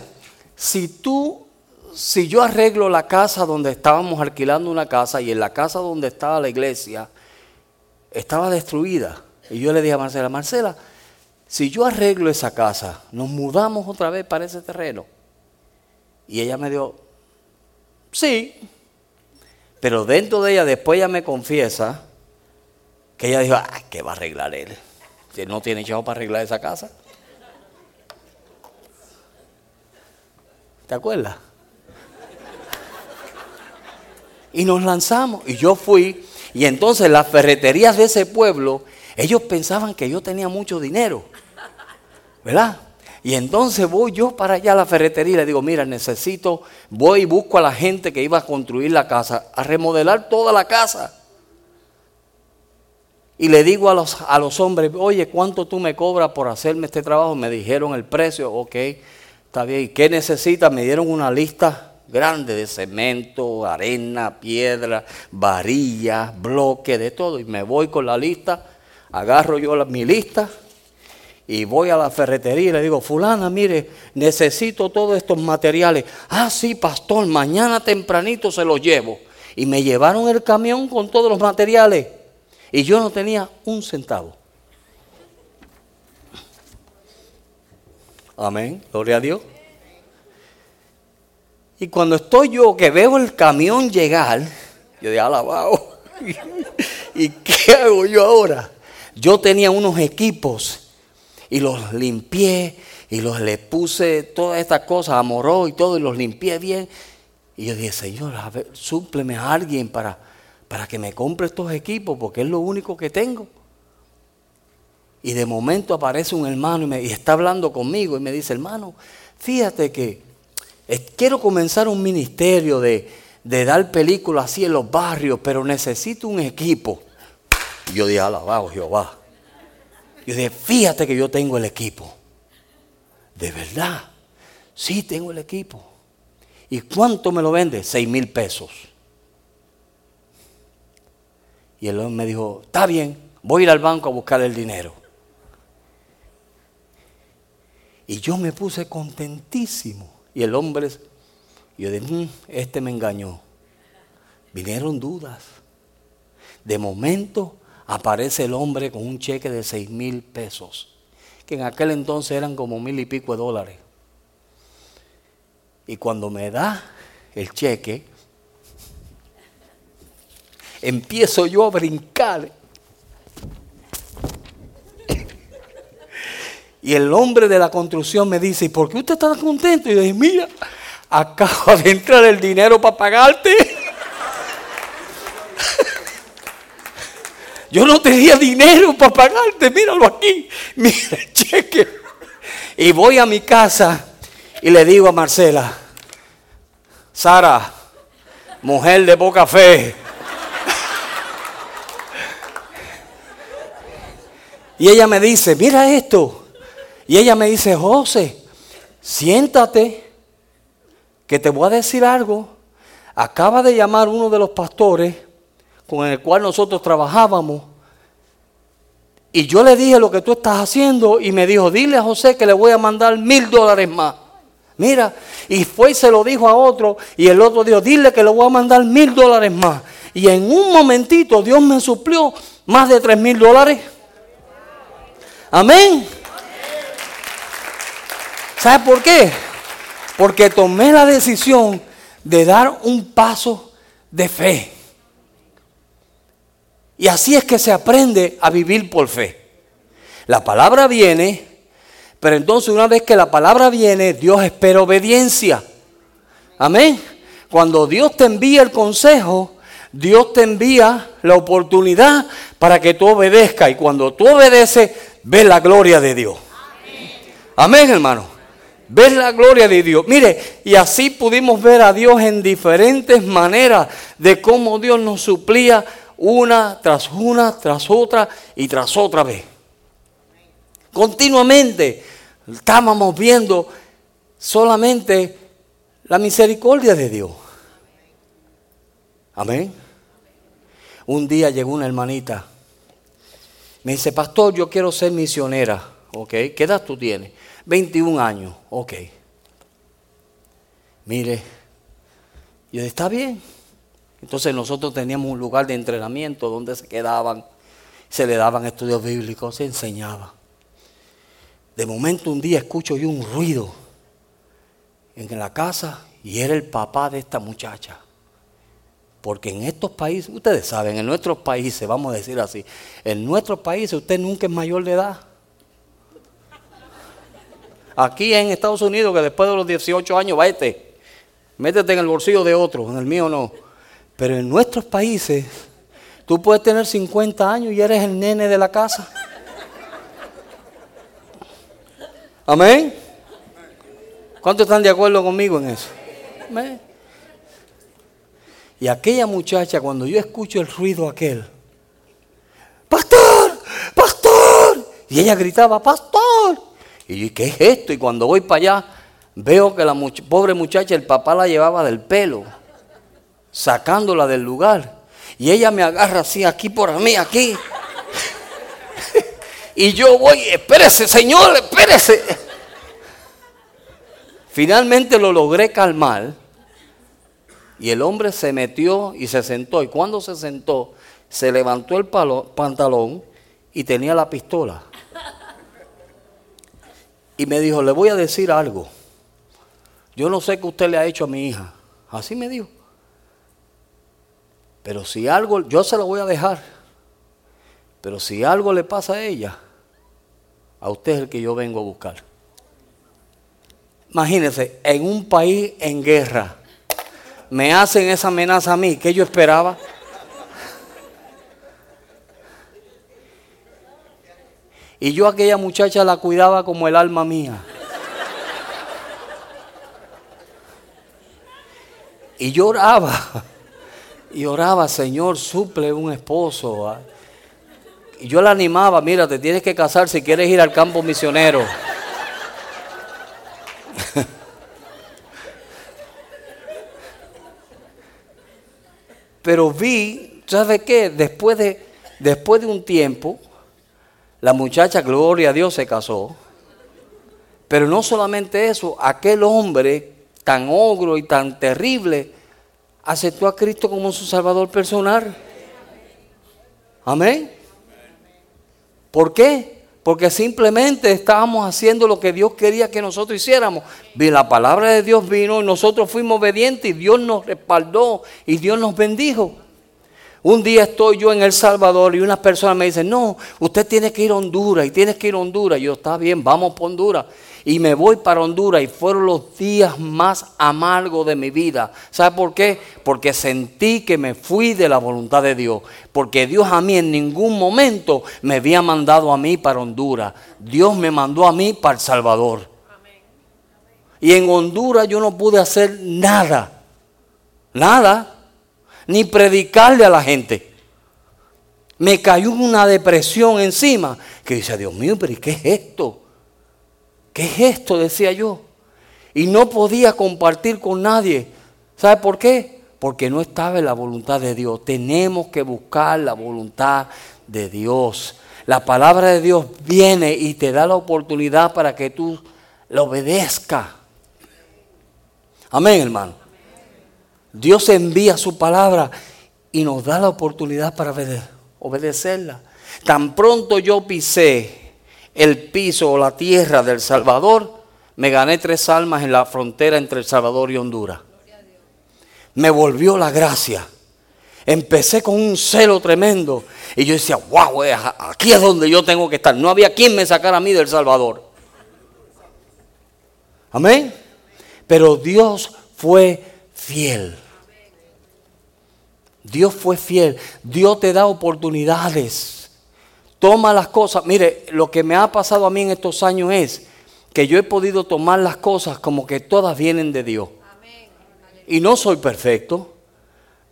si tú si yo arreglo la casa donde estábamos alquilando una casa y en la casa donde estaba la iglesia estaba destruida, y yo le dije a Marcela, Marcela, si yo arreglo esa casa, nos mudamos otra vez para ese terreno. Y ella me dijo, sí, pero dentro de ella, después ella me confiesa que ella dijo, ah, ¿qué va a arreglar él? Si no tiene chavo para arreglar esa casa. ¿Te acuerdas? Y nos lanzamos. Y yo fui. Y entonces las ferreterías de ese pueblo, ellos pensaban que yo tenía mucho dinero. ¿Verdad? Y entonces voy yo para allá a la ferretería y le digo, mira, necesito, voy y busco a la gente que iba a construir la casa, a remodelar toda la casa. Y le digo a los, a los hombres, oye, ¿cuánto tú me cobras por hacerme este trabajo? Me dijeron el precio, ok, está bien. ¿Y qué necesitas? Me dieron una lista grande de cemento, arena, piedra, varilla, bloque, de todo. Y me voy con la lista, agarro yo mi lista y voy a la ferretería y le digo, fulana, mire, necesito todos estos materiales. Ah, sí, pastor, mañana tempranito se los llevo. Y me llevaron el camión con todos los materiales. Y yo no tenía un centavo. Amén, gloria a Dios. Y cuando estoy yo que veo el camión llegar, yo digo, alabado. ¿Y qué hago yo ahora? Yo tenía unos equipos y los limpié y los le puse todas estas cosas, amoró y todo, y los limpié bien. Y yo dije, Señor, a ver, súpleme a alguien para, para que me compre estos equipos, porque es lo único que tengo. Y de momento aparece un hermano y, y está hablando conmigo y me dice, hermano, fíjate que quiero comenzar un ministerio de, dar películas así en los barrios, pero necesito un equipo. Y yo dije, alabado Jehová. Yo dije, fíjate que yo tengo el equipo. De verdad. Sí, tengo el equipo. ¿Y cuánto me lo vende? Seis mil pesos. Y el hombre me dijo, está bien, voy a ir al banco a buscar el dinero. Y yo me puse contentísimo. Y el hombre, yo dije, mm, este me engañó. Vinieron dudas. De momento aparece el hombre con un cheque de seis mil pesos, que en aquel entonces eran como mil y pico de dólares. Y cuando me da el cheque, empiezo yo a brincar. Y el hombre de la construcción me dice, ¿y por qué usted está contento? Y yo dije, mira, acaba de entrar el dinero para pagarte. Yo no tenía dinero para pagarte, míralo aquí, mira el cheque. Y voy a mi casa y le digo a Marcela, Sara, mujer de poca fe. Y ella me dice, mira esto. Y ella me dice, José, siéntate, que te voy a decir algo. Acaba de llamar uno de los pastores con el cual nosotros trabajábamos. Y yo le dije lo que tú estás haciendo y me dijo, dile a José que le voy a mandar mil dólares más. Mira, y fue y se lo dijo a otro y el otro dijo, dile que le voy a mandar mil dólares más. Y en un momentito Dios me suplió más de tres mil dólares. Amén. ¿Sabe por qué? Porque tomé la decisión de dar un paso de fe. Y así es que se aprende a vivir por fe. La palabra viene pero entonces una vez que la palabra viene, Dios espera obediencia. Amén. Cuando Dios te envía el consejo, Dios te envía la oportunidad para que tú obedezcas. Y cuando tú obedeces, ves la gloria de Dios. Amén, hermano. Ves la gloria de Dios. Mire, y así pudimos ver a Dios en diferentes maneras de cómo Dios nos suplía una tras una, tras otra y tras otra vez. Continuamente estábamos viendo solamente la misericordia de Dios. Amén. Un día llegó una hermanita. Me dice, pastor, yo quiero ser misionera. Ok, ¿qué edad tú tienes? 21 años. Ok. Mire, yo está bien. Entonces nosotros teníamos un lugar de entrenamiento donde se quedaban, se le daban estudios bíblicos, se enseñaba. De momento un día escucho yo un ruido en la casa y era el papá de esta muchacha. Porque en estos países, ustedes saben, en nuestros países, vamos a decir así, en nuestros países usted nunca es mayor de edad. Aquí en Estados Unidos, que después de los 18 años, váyate, métete en el bolsillo de otro, en el mío no. Pero en nuestros países, tú puedes tener 50 años y eres el nene de la casa. Amén. ¿Cuántos están de acuerdo conmigo en eso? Amén. Y aquella muchacha, cuando yo escucho el ruido aquel, pastor, pastor, y ella gritaba, pastor. Y yo, ¿qué es esto? Y cuando voy para allá, veo que la pobre muchacha, el papá la llevaba del pelo, sacándola del lugar. Y ella me agarra así, aquí por mí, aquí. Y yo voy, espérese, Señor, espérese. Finalmente lo logré calmar. Y el hombre se metió y se sentó. Y cuando se sentó, se levantó el pantalón y tenía la pistola. Y me dijo, le voy a decir algo. Yo no sé qué usted le ha hecho a mi hija. Así me dijo. Pero si algo, yo se lo voy a dejar. Pero si algo le pasa a ella, a usted es el que yo vengo a buscar. Imagínense, en un país en guerra, me hacen esa amenaza a mí, que yo esperaba? Y yo a aquella muchacha la cuidaba como el alma mía. Y lloraba. Y oraba, Señor, suple un esposo. Y yo la animaba, mira, te tienes que casar si quieres ir al campo misionero. Pero vi, ¿sabe qué? Después de, después de un tiempo, la muchacha, gloria a Dios, se casó. Pero no solamente eso, aquel hombre tan ogro y tan terrible aceptó a Cristo como su Salvador personal. Amén. ¿Por qué? Porque simplemente estábamos haciendo lo que Dios quería que nosotros hiciéramos. La palabra de Dios vino y nosotros fuimos obedientes y Dios nos respaldó y Dios nos bendijo. Un día estoy yo en El Salvador y una persona me dice, no, usted tiene que ir a Honduras y tienes que ir a Honduras. yo, está bien, vamos por Honduras. Y me voy para Honduras y fueron los días más amargos de mi vida. ¿Sabe por qué? Porque sentí que me fui de la voluntad de Dios. Porque Dios a mí en ningún momento me había mandado a mí para Honduras. Dios me mandó a mí para El Salvador. Y en Honduras yo no pude hacer nada. Nada ni predicarle a la gente. Me cayó una depresión encima que dice, Dios mío, pero ¿qué es esto? ¿Qué es esto? Decía yo. Y no podía compartir con nadie. ¿Sabe por qué? Porque no estaba en la voluntad de Dios. Tenemos que buscar la voluntad de Dios. La palabra de Dios viene y te da la oportunidad para que tú la obedezcas. Amén, hermano. Dios envía su palabra y nos da la oportunidad para obedecerla. Tan pronto yo pisé el piso o la tierra del Salvador, me gané tres almas en la frontera entre El Salvador y Honduras. Me volvió la gracia. Empecé con un celo tremendo y yo decía, wow, eh, aquí es donde yo tengo que estar. No había quien me sacara a mí del Salvador. Amén. Pero Dios fue fiel. Dios fue fiel. Dios te da oportunidades. Toma las cosas. Mire, lo que me ha pasado a mí en estos años es que yo he podido tomar las cosas como que todas vienen de Dios. Y no soy perfecto,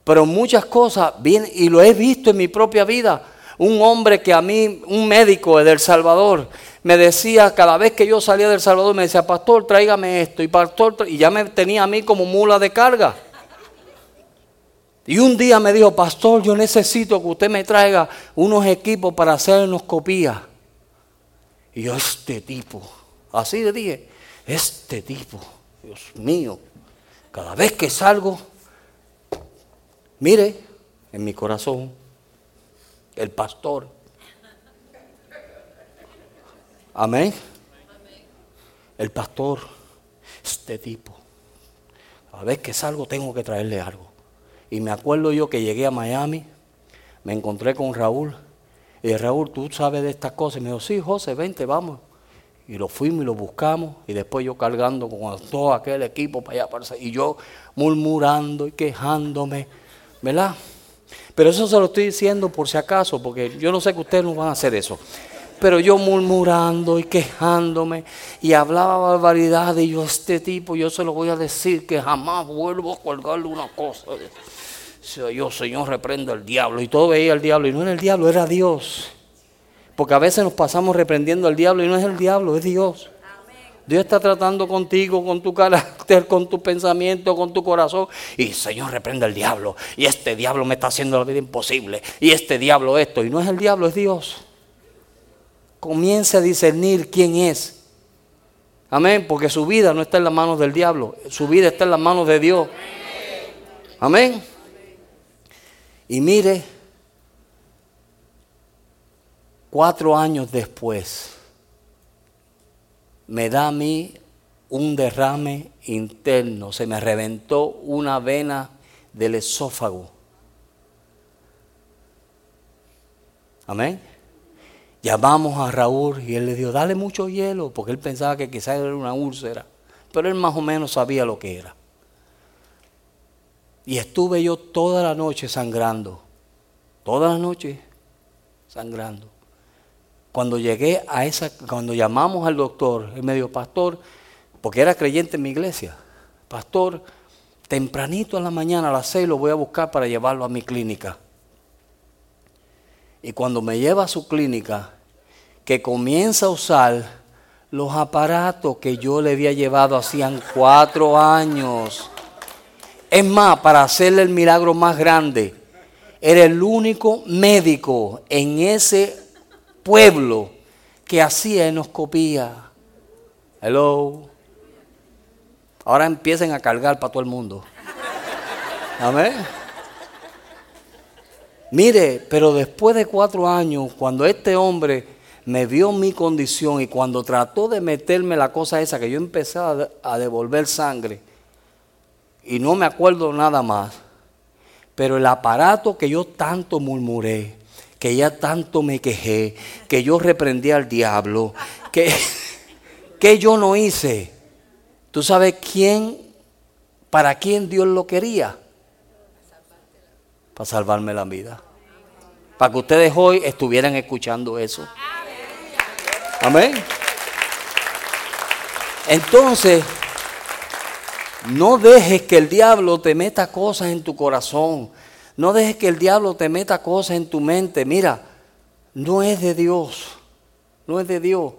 pero muchas cosas vienen, y lo he visto en mi propia vida. Un hombre que a mí, un médico de El Salvador, me decía, cada vez que yo salía del Salvador, me decía, pastor, tráigame esto, y pastor, y ya me tenía a mí como mula de carga. Y un día me dijo, pastor, yo necesito que usted me traiga unos equipos para hacernos copia. Y yo, este tipo, así le dije, este tipo, Dios mío, cada vez que salgo, mire, en mi corazón, el pastor. Amén. El pastor, este tipo. Cada vez que salgo tengo que traerle algo. Y me acuerdo yo que llegué a Miami, me encontré con Raúl. Y Raúl, tú sabes de estas cosas. Y me dijo, sí, José, vente, vamos. Y lo fuimos y lo buscamos. Y después yo cargando con todo aquel equipo para allá. Para y yo murmurando y quejándome. ¿Verdad? Pero eso se lo estoy diciendo por si acaso, porque yo no sé que ustedes no van a hacer eso. Pero yo murmurando y quejándome y hablaba barbaridad y yo este tipo, yo se lo voy a decir que jamás vuelvo a colgarle una cosa. Yo, Señor, reprendo al diablo. Y todo veía al diablo y no era el diablo, era Dios. Porque a veces nos pasamos reprendiendo al diablo y no es el diablo, es Dios. Dios está tratando contigo, con tu carácter, con tu pensamiento, con tu corazón. Y Señor, reprende al diablo. Y este diablo me está haciendo la vida imposible. Y este diablo esto. Y no es el diablo, es Dios comience a discernir quién es. Amén, porque su vida no está en las manos del diablo, su vida está en las manos de Dios. Amén. Y mire, cuatro años después, me da a mí un derrame interno, se me reventó una vena del esófago. Amén. Llamamos a Raúl y él le dijo, dale mucho hielo, porque él pensaba que quizás era una úlcera, pero él más o menos sabía lo que era. Y estuve yo toda la noche sangrando, toda la noche sangrando. Cuando llegué a esa, cuando llamamos al doctor, él me dijo, pastor, porque era creyente en mi iglesia, pastor, tempranito en la mañana a las seis lo voy a buscar para llevarlo a mi clínica. Y cuando me lleva a su clínica, que comienza a usar los aparatos que yo le había llevado hacían cuatro años. Es más, para hacerle el milagro más grande, era el único médico en ese pueblo que hacía enoscopía. Hello. Ahora empiecen a cargar para todo el mundo. Amén. Mire, pero después de cuatro años, cuando este hombre me vio mi condición y cuando trató de meterme la cosa esa que yo empecé a, devolver sangre y no me acuerdo nada más, pero el aparato que yo tanto murmuré, que ya tanto me quejé, que yo reprendí al diablo, que, que yo no hice. ¿Tú sabes quién, para quién Dios lo quería? Para salvarme la vida. Para que ustedes hoy estuvieran escuchando eso. Amén. Entonces, no dejes que el diablo te meta cosas en tu corazón. No dejes que el diablo te meta cosas en tu mente. Mira, no es de Dios. No es de Dios.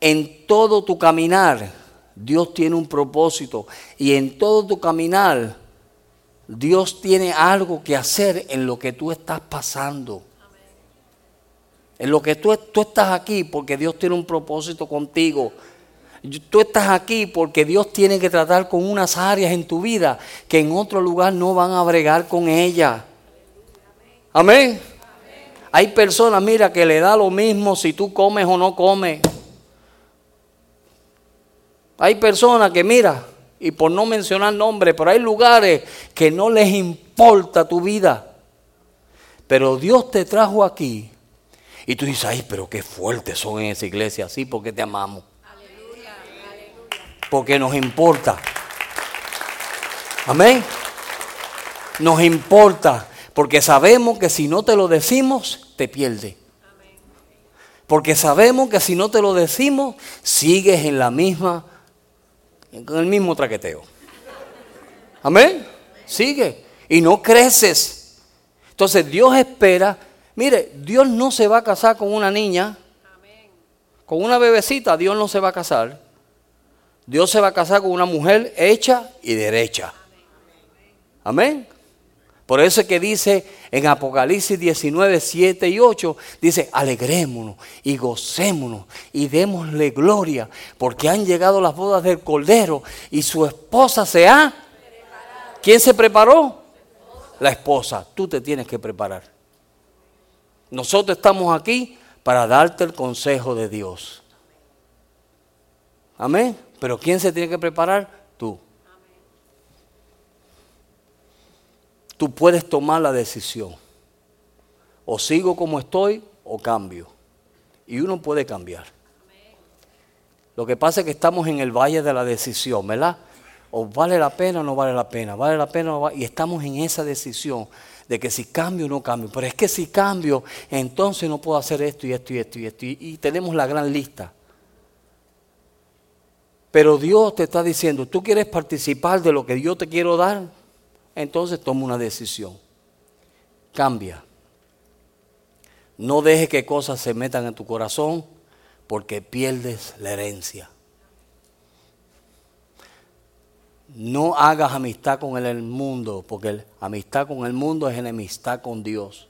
En todo tu caminar, Dios tiene un propósito. Y en todo tu caminar, Dios tiene algo que hacer en lo que tú estás pasando. En lo que tú, tú estás aquí porque Dios tiene un propósito contigo. Tú estás aquí porque Dios tiene que tratar con unas áreas en tu vida que en otro lugar no van a bregar con ella. Amén. Hay personas, mira, que le da lo mismo si tú comes o no comes. Hay personas que, mira, y por no mencionar nombres, pero hay lugares que no les importa tu vida. Pero Dios te trajo aquí y tú dices, ay, pero qué fuertes son en esa iglesia. Sí, porque te amamos. Porque nos importa. Amén. Nos importa. Porque sabemos que si no te lo decimos, te pierde. Porque sabemos que si no te lo decimos, sigues en la misma, en el mismo traqueteo. Amén. Sigue. Y no creces. Entonces Dios espera Mire, Dios no se va a casar con una niña, con una bebecita, Dios no se va a casar. Dios se va a casar con una mujer hecha y derecha. Amén. Por eso es que dice en Apocalipsis 19, 7 y 8, dice, alegrémonos y gocémonos y démosle gloria, porque han llegado las bodas del Cordero y su esposa se ha... ¿Quién se preparó? La esposa. Tú te tienes que preparar. Nosotros estamos aquí para darte el consejo de Dios. Amén. Pero ¿quién se tiene que preparar? Tú. Tú puedes tomar la decisión. O sigo como estoy o cambio. Y uno puede cambiar. Lo que pasa es que estamos en el valle de la decisión, ¿verdad? O vale la pena o no vale la pena, vale la pena y estamos en esa decisión de que si cambio o no cambio. Pero es que si cambio, entonces no puedo hacer esto y esto y esto y esto. Y, tenemos la gran lista. Pero Dios te está diciendo, tú quieres participar de lo que yo te quiero dar, entonces toma una decisión. Cambia. No dejes que cosas se metan en tu corazón porque pierdes la herencia. No hagas amistad con el mundo, porque amistad con el mundo es enemistad con Dios.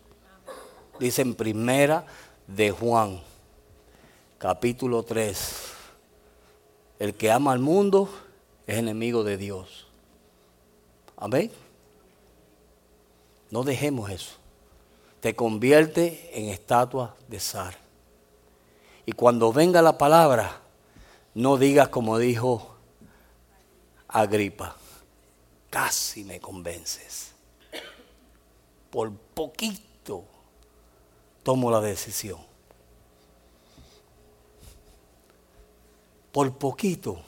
Dice en primera de Juan, capítulo 3. El que ama al mundo es enemigo de Dios. Amén. No dejemos eso. Te convierte en estatua de sal. Y cuando venga la palabra, no digas como dijo Agripa, casi me convences. Por poquito tomo la decisión. Por poquito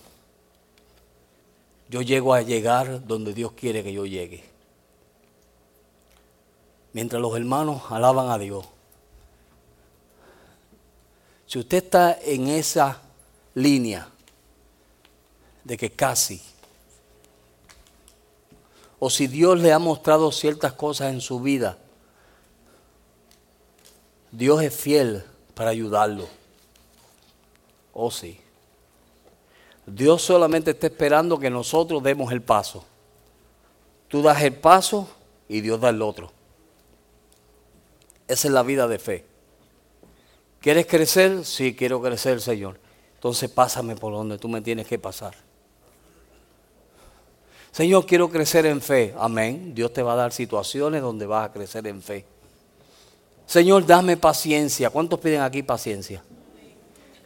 yo llego a llegar donde Dios quiere que yo llegue. Mientras los hermanos alaban a Dios. Si usted está en esa línea de que casi o si Dios le ha mostrado ciertas cosas en su vida, Dios es fiel para ayudarlo. Oh sí. Dios solamente está esperando que nosotros demos el paso. Tú das el paso y Dios da el otro. Esa es la vida de fe. ¿Quieres crecer? Sí, quiero crecer, Señor. Entonces pásame por donde tú me tienes que pasar. Señor, quiero crecer en fe. Amén. Dios te va a dar situaciones donde vas a crecer en fe. Señor, dame paciencia. ¿Cuántos piden aquí paciencia?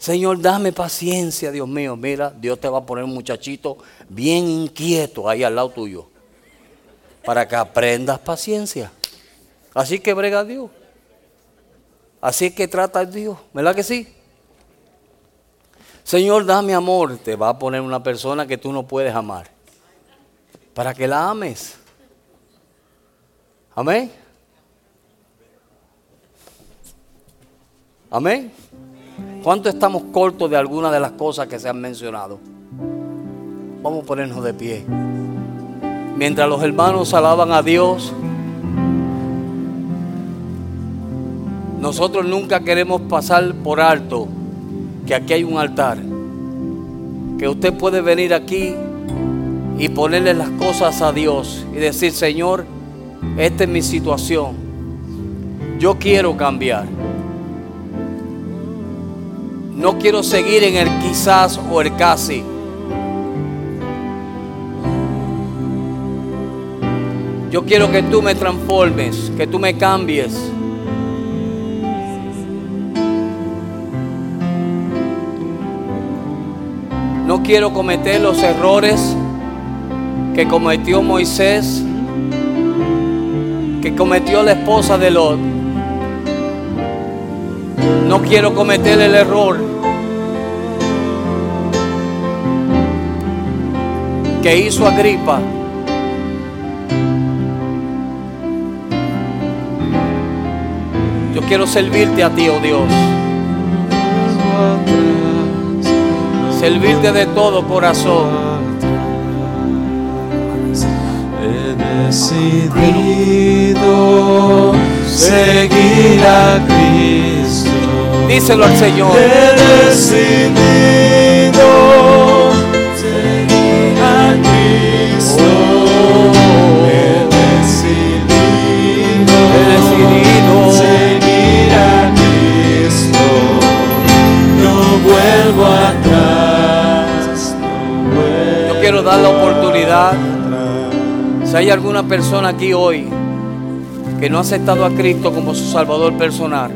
Señor, dame paciencia, Dios mío. Mira, Dios te va a poner un muchachito bien inquieto ahí al lado tuyo. Para que aprendas paciencia. Así que brega Dios. Así que trata a Dios. ¿Verdad que sí? Señor, dame amor. Te va a poner una persona que tú no puedes amar. Para que la ames. Amén. Amén. ¿Cuánto estamos cortos de algunas de las cosas que se han mencionado? Vamos a ponernos de pie. Mientras los hermanos alaban a Dios, nosotros nunca queremos pasar por alto que aquí hay un altar. Que usted puede venir aquí y ponerle las cosas a Dios y decir, Señor, esta es mi situación. Yo quiero cambiar. No quiero seguir en el quizás o el casi. Yo quiero que tú me transformes, que tú me cambies. No quiero cometer los errores que cometió Moisés, que cometió la esposa de Lot. No quiero cometer el error que hizo Agripa. Yo quiero servirte a ti, oh Dios. Servirte de todo corazón. Decidido seguir a Cristo. Díselo al Señor. He decidido seguir a Cristo. He decidido, He decidido. seguir a Cristo. No vuelvo atrás. No vuelvo Yo quiero dar la oportunidad. Si hay alguna persona aquí hoy que no ha aceptado a Cristo como su Salvador personal,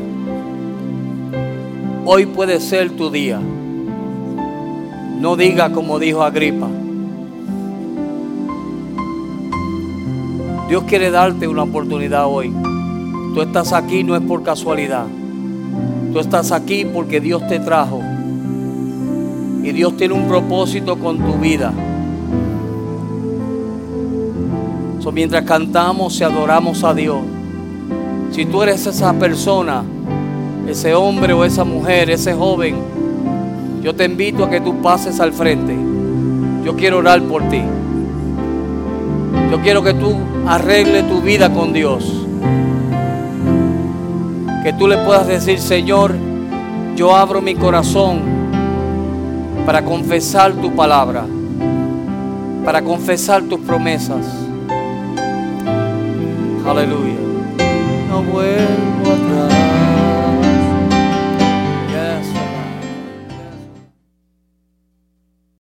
hoy puede ser tu día. No diga como dijo Agripa. Dios quiere darte una oportunidad hoy. Tú estás aquí no es por casualidad. Tú estás aquí porque Dios te trajo. Y Dios tiene un propósito con tu vida. Mientras cantamos y adoramos a Dios, si tú eres esa persona, ese hombre o esa mujer, ese joven, yo te invito a que tú pases al frente. Yo quiero orar por ti. Yo quiero que tú arregles tu vida con Dios. Que tú le puedas decir, Señor, yo abro mi corazón para confesar tu palabra, para confesar tus promesas. Aleluya. No vuelvo atrás.